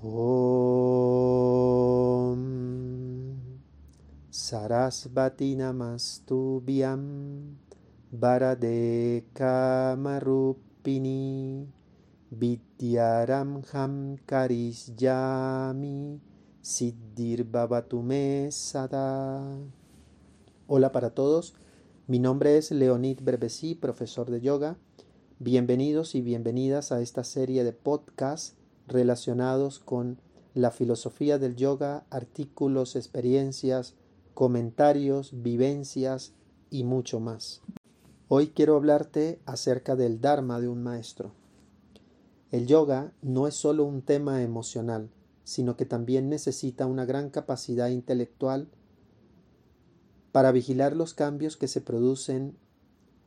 Om Sarasvati Namastubhyam Varade Kamarupini Vidyaram Ham Karishyami Siddhir Bhavatume Sada. Hola para todos, mi nombre es Leonid Berbesi, profesor de yoga. Bienvenidos y bienvenidas a esta serie de podcasts relacionados con la filosofía del yoga, artículos, experiencias, comentarios, vivencias y mucho más. Hoy quiero hablarte acerca del Dharma de un maestro. El yoga no es solo un tema emocional, sino que también necesita una gran capacidad intelectual para vigilar los cambios que se producen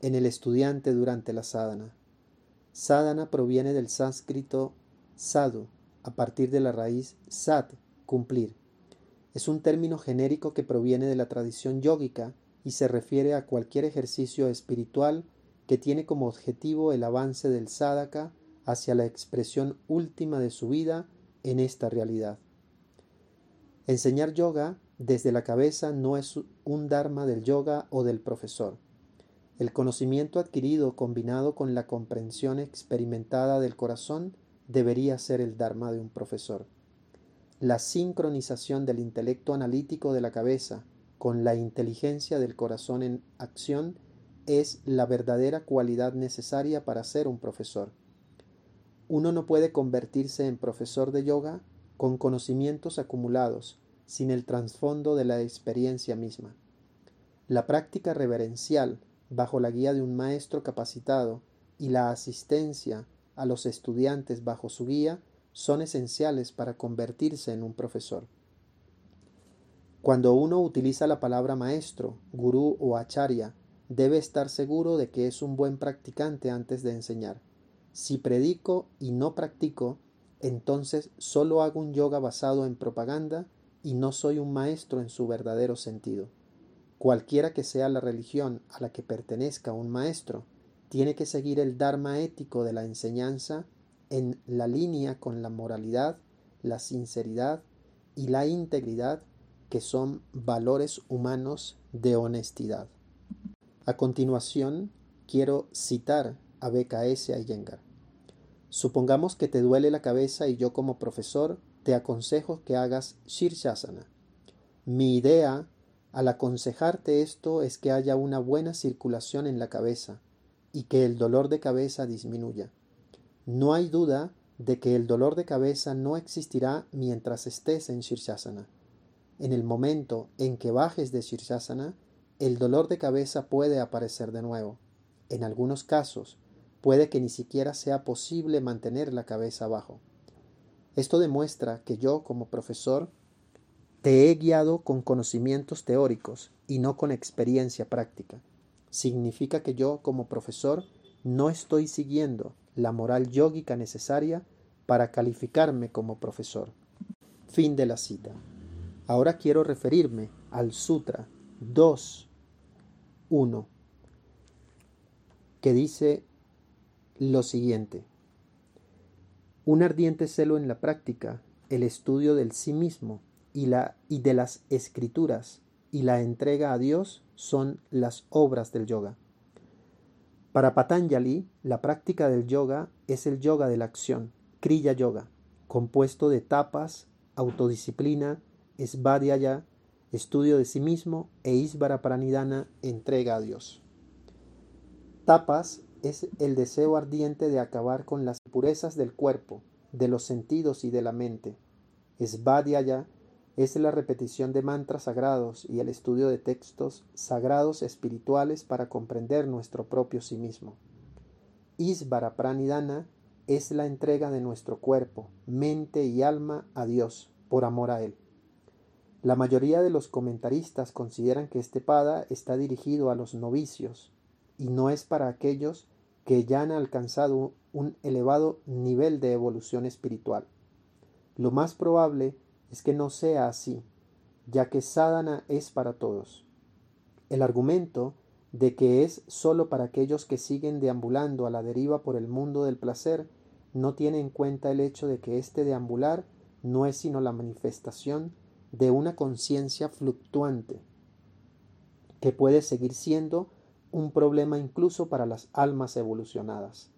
en el estudiante durante la sadhana. Sadhana proviene del sánscrito sadhu, a partir de la raíz sat, cumplir. Es un término genérico que proviene de la tradición yógica y se refiere a cualquier ejercicio espiritual que tiene como objetivo el avance del sadhaka hacia la expresión última de su vida en esta realidad. Enseñar yoga desde la cabeza no es un dharma del yoga o del profesor. El conocimiento adquirido combinado con la comprensión experimentada del corazón debería ser el Dharma de un profesor. La sincronización del intelecto analítico de la cabeza con la inteligencia del corazón en acción es la verdadera cualidad necesaria para ser un profesor. Uno no puede convertirse en profesor de yoga con conocimientos acumulados, sin el trasfondo de la experiencia misma. La práctica reverencial, bajo la guía de un maestro capacitado, y la asistencia a los estudiantes bajo su guía son esenciales para convertirse en un profesor. Cuando uno utiliza la palabra maestro, gurú o acharya, debe estar seguro de que es un buen practicante antes de enseñar. Si predico y no practico, entonces solo hago un yoga basado en propaganda y no soy un maestro en su verdadero sentido. Cualquiera que sea la religión a la que pertenezca un maestro, tiene que seguir el dharma ético de la enseñanza en la línea con la moralidad, la sinceridad y la integridad que son valores humanos de honestidad. A continuación, quiero citar a BKS Iyengar. Supongamos que te duele la cabeza y yo como profesor te aconsejo que hagas Shirshasana. Mi idea al aconsejarte esto es que haya una buena circulación en la cabeza, y que el dolor de cabeza disminuya. No hay duda de que el dolor de cabeza no existirá mientras estés en Shirshasana. En el momento en que bajes de Shirshasana, el dolor de cabeza puede aparecer de nuevo. En algunos casos, puede que ni siquiera sea posible mantener la cabeza abajo. Esto demuestra que yo, como profesor, te he guiado con conocimientos teóricos y no con experiencia práctica significa que yo como profesor no estoy siguiendo la moral yógica necesaria para calificarme como profesor. Fin de la cita. Ahora quiero referirme al Sutra 2.1, que dice lo siguiente. Un ardiente celo en la práctica, el estudio del sí mismo y, y de las escrituras y la entrega a Dios son las obras del yoga. Para Patanjali, la práctica del yoga es el yoga de la acción, Kriya Yoga, compuesto de tapas, autodisciplina, svadhyaya, estudio de sí mismo e isvara pranidhana, entrega a Dios. Tapas es el deseo ardiente de acabar con las impurezas del cuerpo, de los sentidos y de la mente. Svadhyaya es la repetición de mantras sagrados y el estudio de textos sagrados espirituales para comprender nuestro propio sí mismo. Isvara Pranidhana es la entrega de nuestro cuerpo, mente y alma a Dios por amor a Él. La mayoría de los comentaristas consideran que este pada está dirigido a los novicios y no es para aquellos que ya han alcanzado un elevado nivel de evolución espiritual. Lo más probable que no sea así, ya que sadhana es para todos. El argumento de que es sólo para aquellos que siguen deambulando a la deriva por el mundo del placer no tiene en cuenta el hecho de que este deambular no es sino la manifestación de una conciencia fluctuante que puede seguir siendo un problema incluso para las almas evolucionadas.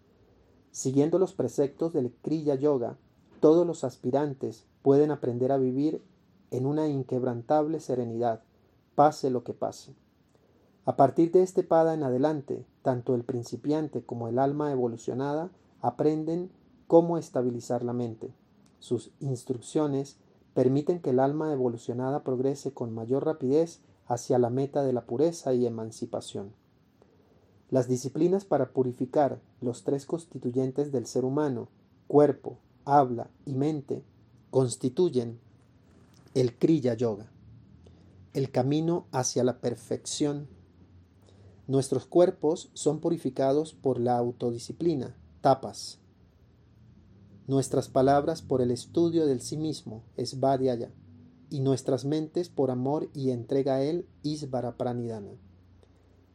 Siguiendo los preceptos del Kriya Yoga, todos los aspirantes pueden aprender a vivir en una inquebrantable serenidad, pase lo que pase. A partir de este pada en adelante, tanto el principiante como el alma evolucionada aprenden cómo estabilizar la mente. Sus instrucciones permiten que el alma evolucionada progrese con mayor rapidez hacia la meta de la pureza y emancipación. Las disciplinas para purificar los tres constituyentes del ser humano, cuerpo, habla y mente, constituyen el Kriya Yoga, el camino hacia la perfección. Nuestros cuerpos son purificados por la autodisciplina, tapas. Nuestras palabras por el estudio del sí mismo, svadhyaya, y nuestras mentes por amor y entrega a él, isvara pranidhana.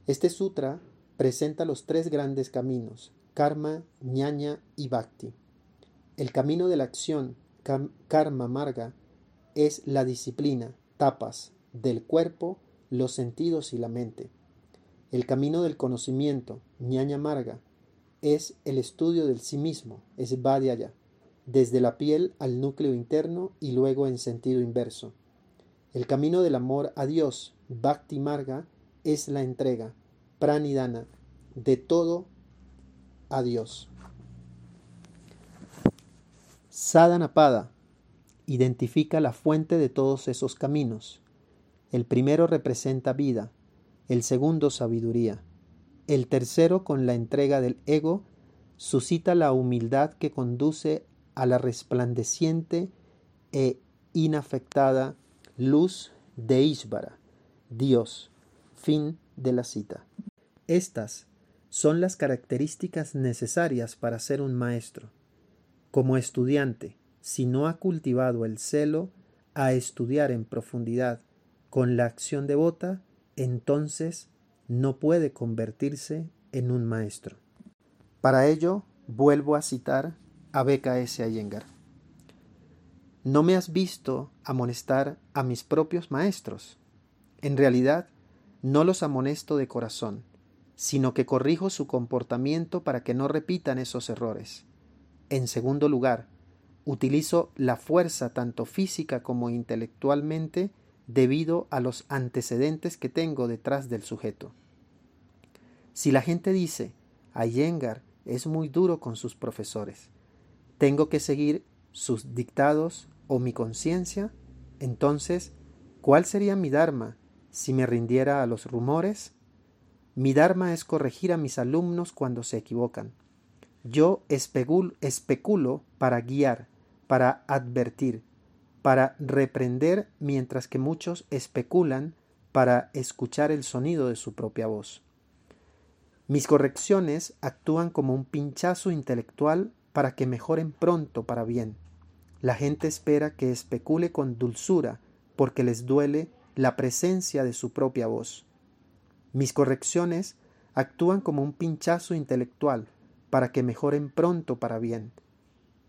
Este sutra presenta los tres grandes caminos, karma, ñaña y bhakti. El camino de la acción, karma marga, es la disciplina, tapas, del cuerpo, los sentidos y la mente. El camino del conocimiento, ñaña marga, es el estudio del sí mismo, es vadhyaya, desde la piel al núcleo interno y luego en sentido inverso. El camino del amor a Dios, bhakti marga, es la entrega, pranidana, de todo a Dios. Sadhanapada identifica la fuente de todos esos caminos. El primero representa vida, el segundo sabiduría. El tercero, con la entrega del ego, suscita la humildad que conduce a la resplandeciente e inafectada luz de Ishvara, Dios. Fin de la cita. Estas son las características necesarias para ser un maestro. Como estudiante, si no ha cultivado el celo a estudiar en profundidad con la acción devota, entonces no puede convertirse en un maestro. Para ello, vuelvo a citar a B.K.S. Iyengar. No me has visto amonestar a mis propios maestros. En realidad, no los amonesto de corazón, sino que corrijo su comportamiento para que no repitan esos errores. En segundo lugar, utilizo la fuerza tanto física como intelectualmente debido a los antecedentes que tengo detrás del sujeto. Si la gente dice, Iyengar es muy duro con sus profesores, tengo que seguir sus dictados o mi conciencia, entonces, ¿cuál sería mi Dharma si me rindiera a los rumores? Mi Dharma es corregir a mis alumnos cuando se equivocan. Yo especulo, especulo para guiar, para advertir, para reprender, mientras que muchos especulan para escuchar el sonido de su propia voz. Mis correcciones actúan como un pinchazo intelectual para que mejoren pronto para bien. La gente espera que especule con dulzura porque les duele la presencia de su propia voz. Mis correcciones actúan como un pinchazo intelectual para que mejoren pronto para bien.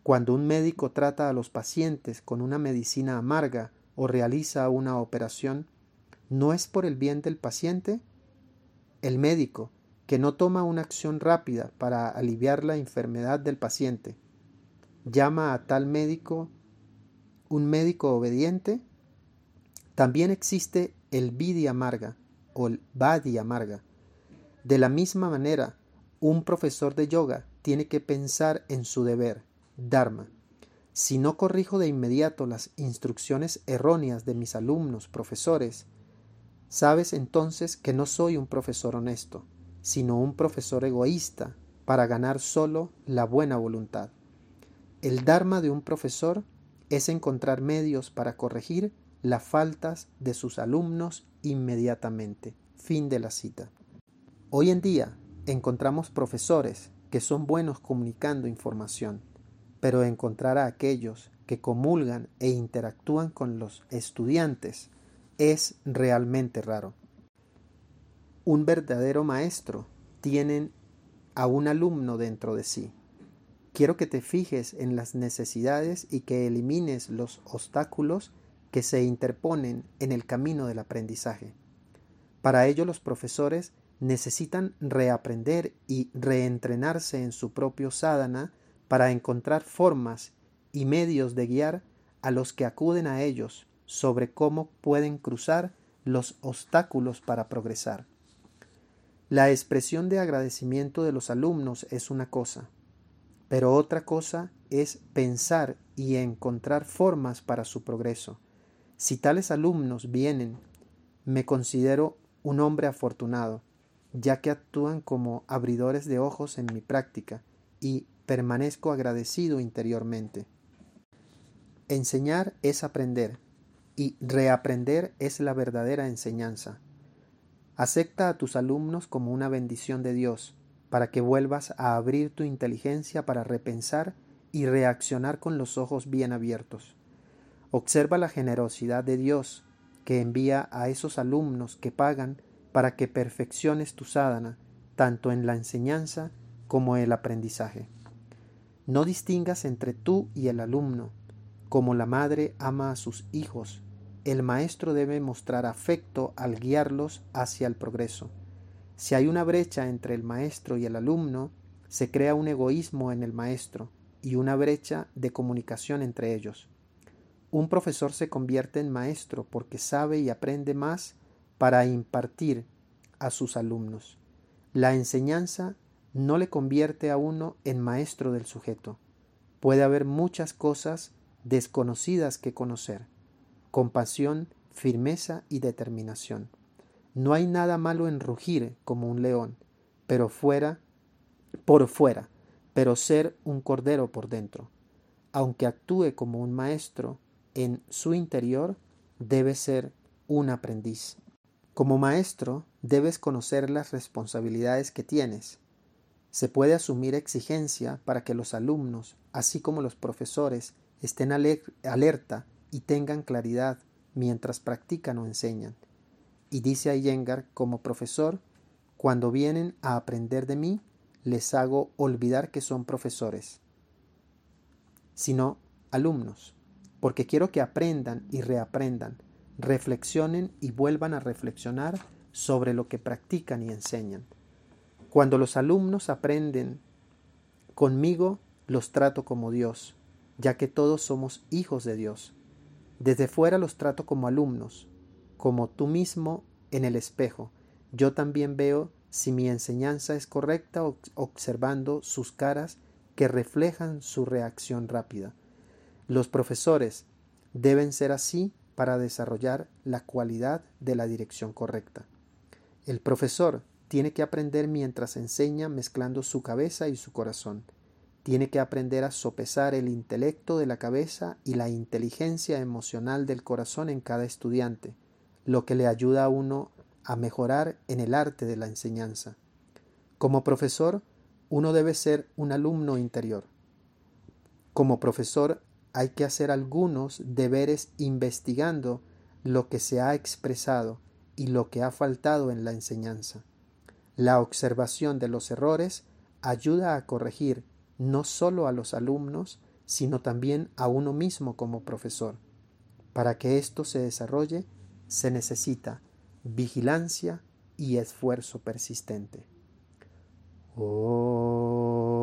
Cuando un médico trata a los pacientes con una medicina amarga o realiza una operación, ¿no es por el bien del paciente? El médico, que no toma una acción rápida para aliviar la enfermedad del paciente, llama a tal médico un médico obediente, también existe el vidi amarga o el badi amarga. De la misma manera, un profesor de yoga tiene que pensar en su deber, dharma. Si no corrijo de inmediato las instrucciones erróneas de mis alumnos, profesores, sabes entonces que no soy un profesor honesto, sino un profesor egoísta para ganar solo la buena voluntad. El Dharma de un profesor es encontrar medios para corregir las faltas de sus alumnos inmediatamente. Fin de la cita. Hoy en día encontramos profesores que son buenos comunicando información, pero encontrar a aquellos que comulgan e interactúan con los estudiantes es realmente raro. Un verdadero maestro tiene a un alumno dentro de sí quiero que te fijes en las necesidades y que elimines los obstáculos que se interponen en el camino del aprendizaje. Para ello los profesores necesitan reaprender y reentrenarse en su propio sadhana para encontrar formas y medios de guiar a los que acuden a ellos sobre cómo pueden cruzar los obstáculos para progresar. La expresión de agradecimiento de los alumnos es una cosa, pero otra cosa es pensar y encontrar formas para su progreso. Si tales alumnos vienen, me considero un hombre afortunado, ya que actúan como abridores de ojos en mi práctica y permanezco agradecido interiormente. Enseñar es aprender y reaprender es la verdadera enseñanza. Acepta a tus alumnos como una bendición de Dios, para que vuelvas a abrir tu inteligencia para repensar y reaccionar con los ojos bien abiertos. Observa la generosidad de Dios que envía a esos alumnos que pagan para que perfecciones tu sadhana, tanto en la enseñanza como el aprendizaje. No distingas entre tú y el alumno. Como la madre ama a sus hijos, el maestro debe mostrar afecto al guiarlos hacia el progreso. Si hay una brecha entre el maestro y el alumno, se crea un egoísmo en el maestro y una brecha de comunicación entre ellos. Un profesor se convierte en maestro porque sabe y aprende más para impartir a sus alumnos. La enseñanza no le convierte a uno en maestro del sujeto. Puede haber muchas cosas desconocidas que conocer. Compasión, firmeza y determinación. No hay nada malo en rugir como un león, pero fuera, por fuera, pero ser un cordero por dentro. Aunque actúe como un maestro, en su interior debe ser un aprendiz. Como maestro debes conocer las responsabilidades que tienes. Se puede asumir exigencia para que los alumnos, así como los profesores, estén alerta y tengan claridad mientras practican o enseñan. Y dice Iyengar como profesor, cuando vienen a aprender de mí, les hago olvidar que son profesores, sino alumnos porque quiero que aprendan y reaprendan, reflexionen y vuelvan a reflexionar sobre lo que practican y enseñan. Cuando los alumnos aprenden conmigo, los trato como Dios, ya que todos somos hijos de Dios. Desde fuera los trato como alumnos, como tú mismo en el espejo. Yo también veo si mi enseñanza es correcta observando sus caras que reflejan su reacción rápida. Los profesores deben ser así para desarrollar la cualidad de la dirección correcta. El profesor tiene que aprender mientras enseña mezclando su cabeza y su corazón. Tiene que aprender a sopesar el intelecto de la cabeza y la inteligencia emocional del corazón en cada estudiante, lo que le ayuda a uno a mejorar en el arte de la enseñanza. Como profesor, uno debe ser un alumno interior. Como profesor hay que hacer algunos deberes investigando lo que se ha expresado y lo que ha faltado en la enseñanza. La observación de los errores ayuda a corregir no solo a los alumnos, sino también a uno mismo como profesor. Para que esto se desarrolle, se necesita vigilancia y esfuerzo persistente. Oh.